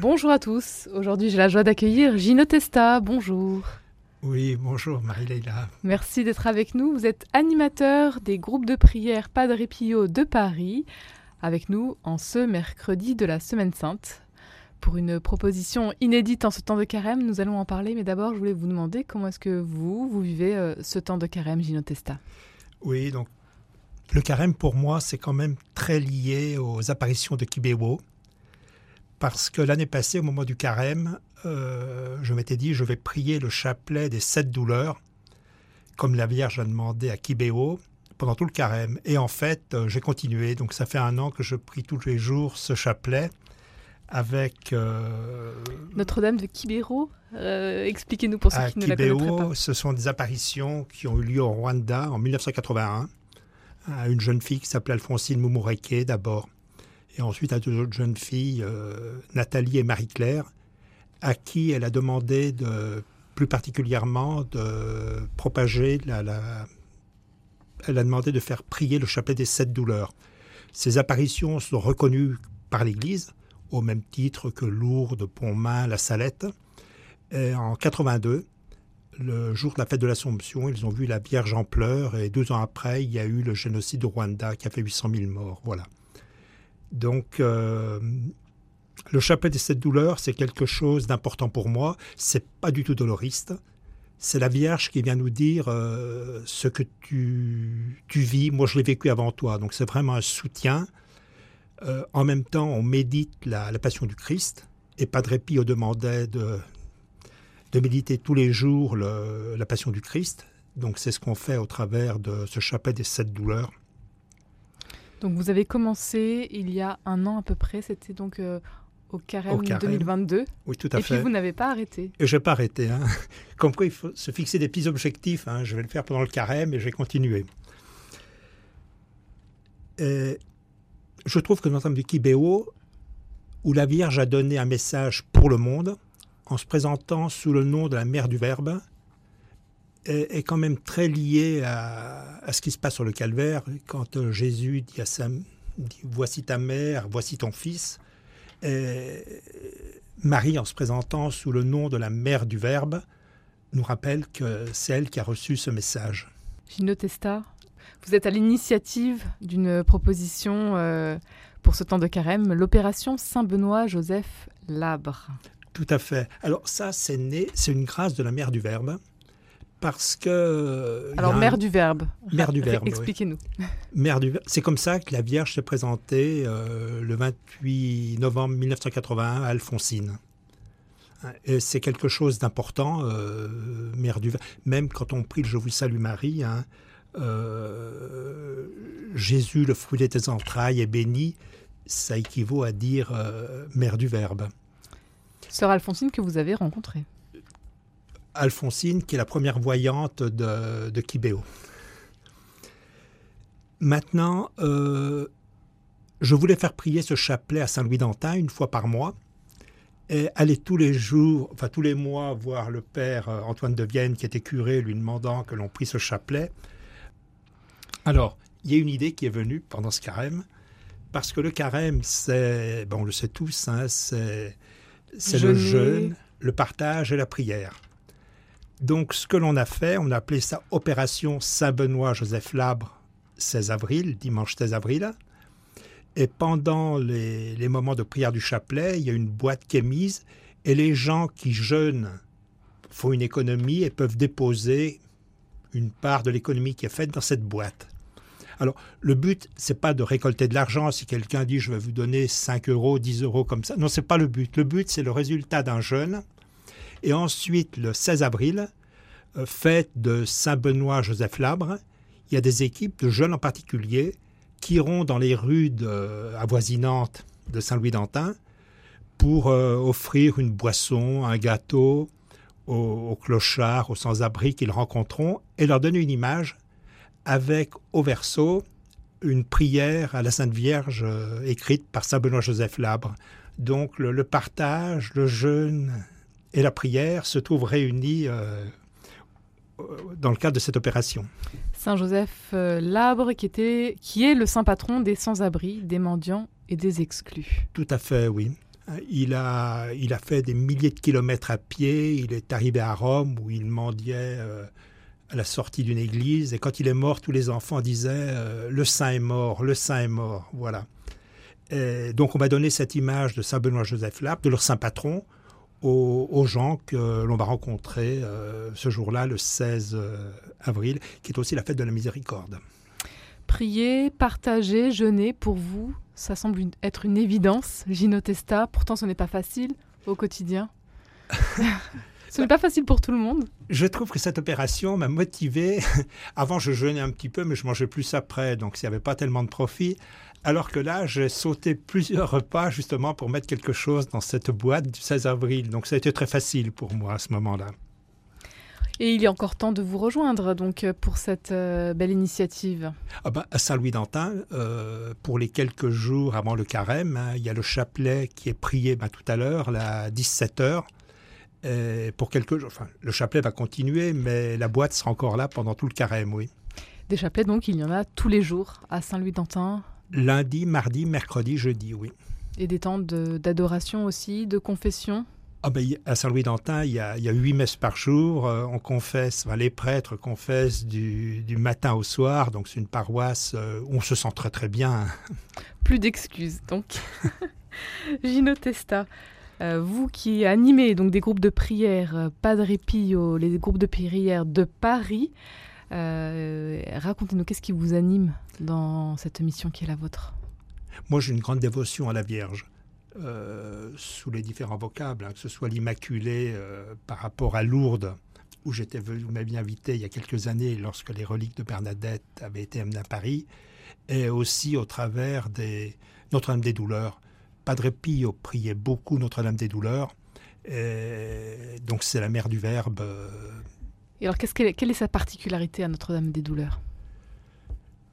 Bonjour à tous. Aujourd'hui, j'ai la joie d'accueillir Gino Testa. Bonjour. Oui, bonjour Marie-Leila. Merci d'être avec nous. Vous êtes animateur des groupes de prière Padre Pio de Paris, avec nous en ce mercredi de la Semaine Sainte. Pour une proposition inédite en ce temps de carême, nous allons en parler, mais d'abord, je voulais vous demander comment est-ce que vous, vous vivez euh, ce temps de carême, Gino Testa? Oui, donc le carême pour moi, c'est quand même très lié aux apparitions de Kibéwo. Parce que l'année passée, au moment du carême, euh, je m'étais dit, je vais prier le chapelet des sept douleurs, comme la Vierge a demandé à Kibéo, pendant tout le carême. Et en fait, euh, j'ai continué. Donc ça fait un an que je prie tous les jours ce chapelet avec... Euh, Notre-Dame de Kibéro Expliquez-nous pour ceux qui ne la connaîtraient pas. Ce sont des apparitions qui ont eu lieu au Rwanda en 1981 à une jeune fille qui s'appelait Alphonsine Moumoureké d'abord et ensuite à deux autres jeunes filles, euh, Nathalie et Marie-Claire, à qui elle a demandé de, plus particulièrement de propager la, elle a demandé de faire prier le chapelet des sept douleurs. Ces apparitions sont reconnues par l'Église, au même titre que Lourdes, Pontmain, La Salette. Et en 82, le jour de la fête de l'Assomption, ils ont vu la Vierge en pleurs et deux ans après, il y a eu le génocide de Rwanda qui a fait 800 000 morts. Voilà. Donc, euh, le chapelet des sept douleurs, c'est quelque chose d'important pour moi. C'est pas du tout doloriste. C'est la Vierge qui vient nous dire euh, ce que tu, vis. Moi, je l'ai vécu avant toi. Donc, c'est vraiment un soutien. Euh, en même temps, on médite la, passion du Christ. Et Padre Pio demandait de, de méditer tous les jours la passion du Christ. Donc, c'est ce qu'on fait au travers de ce chapelet des sept douleurs. Donc vous avez commencé il y a un an à peu près, c'était donc euh, au, carême 2022. Oui, tout à et fait. Et puis vous n'avez pas arrêté. Et je n'ai pas arrêté. Hein. Comme quoi il faut se fixer des petits objectifs. Hein. Je vais le faire pendant le carême et je vais continuer. je trouve que Notre-Dame du Kibéo, où la Vierge a donné un message pour le monde, en se présentant sous le nom de la Mère du Verbe, est, quand même très lié à, ce qui se passe sur le calvaire. Quand euh, Jésus dit à sa Voici ta mère, voici ton fils. Marie, en se présentant sous le nom de la mère du Verbe, nous rappelle que c'est elle qui a reçu ce message. Gino Testa, vous êtes à l'initiative d'une proposition euh, pour ce temps de carême, l'opération Saint-Benoît Joseph Labre. Tout à fait. Alors ça, c'est né, c'est une grâce de la mère du Verbe parce que. Euh, Alors, mère du Verbe. Mère du Verbe. Expliquez-nous. Mère du C'est comme ça que la Vierge s'est présentée euh, le 28 novembre 1981 à Alphonsine. Et c'est quelque chose d'important, euh, Mère du Verbe. Même quand on prie le Je vous salue Marie, hein, Jésus, le fruit de tes entrailles, est béni. Ça équivaut à dire Mère du Verbe. Sœur Alphonsine que vous avez rencontrée. Alphonsine, qui est la première voyante de, de Kibéo. Maintenant, euh, je voulais faire prier ce chapelet à Saint-Louis d'Antin une fois par mois et aller tous les jours, enfin tous les mois, voir le père euh, Antoine de Vienne, qui était curé, lui demandant que l'on prie ce chapelet. Alors, il y a une idée qui est venue pendant ce carême, parce que le carême, c'est, bon, on le sait tous, hein, c'est, c'est le jeûne, le partage et la prière. Donc, ce que l'on a fait, on a appelé ça Opération Saint-Benoît-Joseph Labre, 16 avril, dimanche 16 avril. Et pendant les, moments de prière du chapelet, il y a une boîte qui est mise et les gens qui jeûnent font une économie et peuvent déposer une part de l'économie qui est faite dans cette boîte. Alors, le but, c'est pas de récolter de l'argent. Si quelqu'un dit je vais vous donner 5 euros, 10 euros comme ça. Non, c'est pas le but. Le but, c'est le résultat d'un jeûne et ensuite, le 16 avril, euh, fête de Saint-Benoît Joseph Labre, il y a des équipes de jeunes en particulier qui iront dans les rues avoisinantes de Saint-Louis d'Antin pour euh, offrir une boisson, un gâteau aux, clochards, aux sans-abri qu'ils rencontreront et leur donner une image avec au verso une prière à la Sainte Vierge euh, écrite par Saint Benoît Joseph Labre. Donc le partage, le jeûne et la prière se trouvent réunis euh, dans le cadre de cette opération. Saint Joseph euh, Labre, qui, était, qui est le saint patron des sans-abri, des mendiants et des exclus. Tout à fait, oui. Il a, il a fait des milliers de kilomètres à pied. Il est arrivé à Rome où il mendiait euh, à la sortie d'une église. Et quand il est mort, tous les enfants disaient euh, Le saint est mort, le saint est mort. Voilà. Et donc on va donner cette image de Saint Benoît Joseph Labre, de leur saint patron, aux, aux gens que l'on va rencontrer euh, ce jour-là, le 16 euh, avril, qui est aussi la fête de la miséricorde. Prier, partager, jeûner, pour vous, ça semble une- être une évidence, Gino Testa. Pourtant, ce n'est pas facile au quotidien. ce n'est pas facile pour tout le monde. Je trouve que cette opération m'a motivé. Avant, je jeûnais un petit peu, mais je mangeais plus après, donc il n'y avait pas tellement de profit. Alors que là, j'ai sauté plusieurs repas justement pour mettre quelque chose dans cette boîte du 16 avril. Donc ça a été très facile pour moi à ce moment-là. Et il est encore temps de vous rejoindre donc euh, pour cette euh, belle initiative. Ah ben, à Saint-Louis-d'Antin, euh, pour les quelques jours avant le carême, hein, il y a le chapelet qui est prié ben, tout à l'heure, à 17h. Et pour quelques jours, enfin, le chapelet va continuer, mais la boîte sera encore là pendant tout le carême, oui. Des chapelets, donc, il y en a tous les jours à Saint-Louis-d'Antin. Lundi, mardi, mercredi, jeudi, oui. Et des temps de- d'adoration aussi, de confession? Ah ben, à Saint-Louis-d'Antin, il y a, il y a huit messes par jour. Euh, on confesse, les prêtres confessent du, du matin au soir. Donc, c'est une paroisse euh, où on se sent très, très bien. Plus d'excuses, donc. Gino Testa, euh, vous qui animez donc des groupes de prière, euh, Padre Pio, les groupes de prière de Paris, euh, racontez-nous qu'est-ce qui vous anime dans cette mission qui est la vôtre? Moi, j'ai une grande dévotion à la Vierge, euh, sous les différents vocables, hein, que ce soit l'Immaculée euh, par rapport à Lourdes, où j'étais vous m'aviez invité il y a quelques années lorsque les reliques de Bernadette avaient été amenées à Paris, et aussi au travers des Notre-Dame des Douleurs. Padre Pio priait beaucoup Notre-Dame des Douleurs, et donc c'est la mère du Verbe. Et alors, qu'est-ce qu'elle est- quelle est sa particularité à Notre-Dame des Douleurs?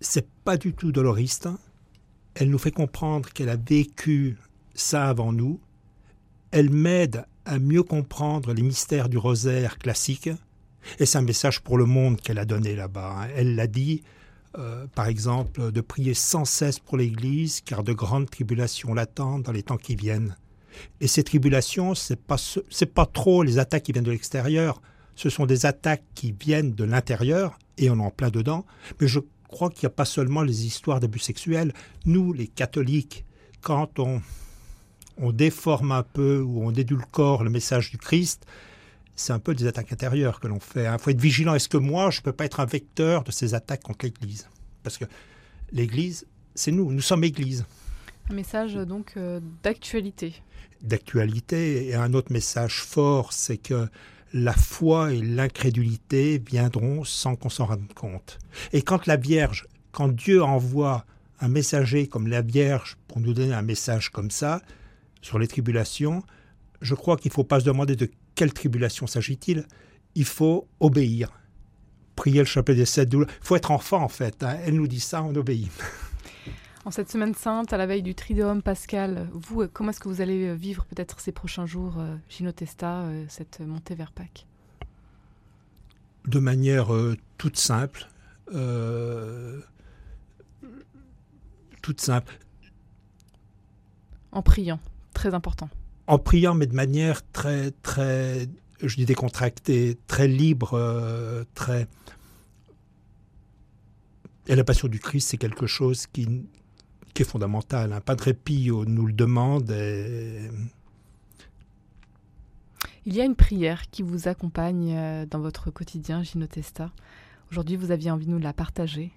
C'est pas du tout doloriste. Elle nous fait comprendre qu'elle a vécu ça avant nous. Elle m'aide à mieux comprendre les mystères du rosaire classique. Et c'est un message pour le monde qu'elle a donné là-bas. hein. Elle l'a dit, euh, par exemple, de prier sans cesse pour l'Église, car de grandes tribulations l'attendent dans les temps qui viennent. Et ces tribulations, pas ce- c'est pas trop les attaques qui viennent de l'extérieur. Ce sont des attaques qui viennent de l'intérieur, et on en plein dedans. Mais je crois qu'il n'y a pas seulement les histoires d'abus sexuels. Nous, les catholiques, quand on, on déforme un peu ou on édulcore le message du Christ, c'est un peu des attaques intérieures que l'on fait. Il faut être vigilant. Est-ce que moi, je ne peux pas être un vecteur de ces attaques contre l'Église? Parce que l'Église, c'est nous. Nous sommes Église. Un message euh, donc euh, d'actualité. d'actualité. Et un autre message fort, c'est que la foi et l'incrédulité viendront sans qu'on s'en rende compte. Et quand la Vierge, quand Dieu envoie un messager comme la Vierge pour nous donner un message comme ça sur les tribulations, je crois qu'il ne faut pas se demander de quelle tribulation s'agit-il? Il faut obéir. Prier le chapelet des sept douleurs. Il faut être enfant en fait. hein. Elle nous dit ça, on obéit. En cette semaine sainte, à la veille du Triduum pascal, vous, euh, comment est-ce que vous allez euh, vivre peut-être ces prochains jours, euh, Gino Testa, cette montée vers Pâques? De manière euh, toute simple. euh, toute simple. En priant, très important. En priant, mais de manière très, très, je dis décontractée, très libre, euh, très. Et la passion du Christ, c'est quelque chose qui, qui est fondamental. Hein. Padre Pio nous le demande. et- Il y a une prière qui vous accompagne euh, dans votre quotidien, Gino Testa. Aujourd'hui, vous aviez envie de nous la partager.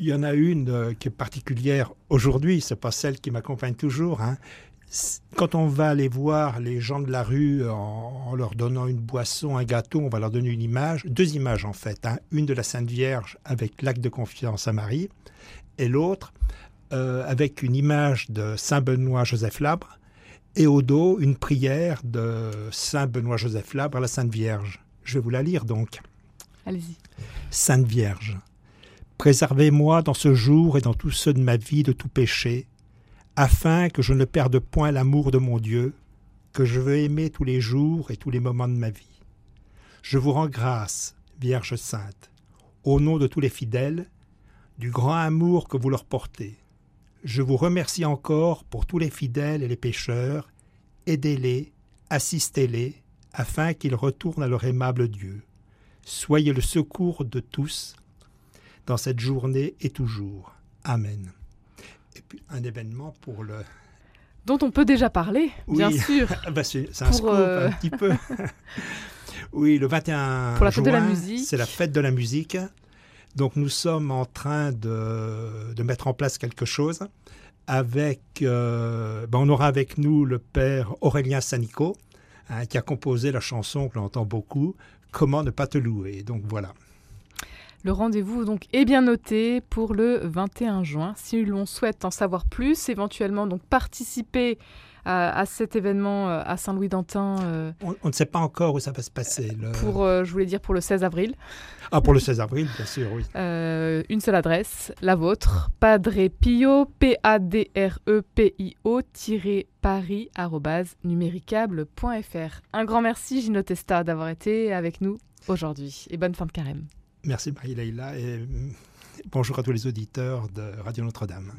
Il y en a une euh, qui est particulière aujourd'hui, c'est pas celle qui m'accompagne toujours. hein. Quand on va aller voir les gens de la rue en, en leur donnant une boisson, un gâteau, on va leur donner une image, deux images en fait. hein. Une de la Sainte Vierge avec l'acte de confiance à Marie, et l'autre euh, avec une image de Saint Benoît Joseph Labre, et au dos une prière de Saint Benoît Joseph Labre à la Sainte Vierge. Je vais vous la lire donc. Allez-y. Sainte Vierge, préservez-moi dans ce jour et dans tous ceux de ma vie de tout péché, afin que je ne perde point l'amour de mon Dieu, que je veux aimer tous les jours et tous les moments de ma vie. Je vous rends grâce, Vierge Sainte, au nom de tous les fidèles, du grand amour que vous leur portez. Je vous remercie encore pour tous les fidèles et les pécheurs. Aidez-les, assistez-les, afin qu'ils retournent à leur aimable Dieu. Soyez le secours de tous dans cette journée et toujours. Amen. Et puis un événement pour le... Dont on peut déjà parler, bien sûr. Bah, c'est un scoop euh, un petit peu. oui, le 21 Pour la fête de la juin, musique. C'est la fête de la musique. Donc nous sommes en train de, de mettre en place quelque chose. Avec, euh, ben, on aura avec nous le père Aurélien Sanico, hein, qui a composé la chanson que l'on entend beaucoup, Comment ne pas te louer. Donc voilà. Le rendez-vous donc est bien noté pour le 21 juin. Si l'on souhaite en savoir plus, éventuellement donc participer à, à cet événement euh, à Saint-Louis-d'Antin euh, On, on ne sait pas encore où ça va se passer. le- pour, euh, je voulais dire pour le 16 avril. Ah, pour le 16 avril, bien sûr, oui. Euh, une seule adresse, la vôtre, Padre Pio, P-A-D-R-E-P-I-O, paris, arrobase, numéricable.fr. Un grand merci, Gino Testa, d'avoir été avec nous aujourd'hui. Et bonne fin de carême. Merci Marie-Leila et bonjour à tous les auditeurs de Radio Notre-Dame.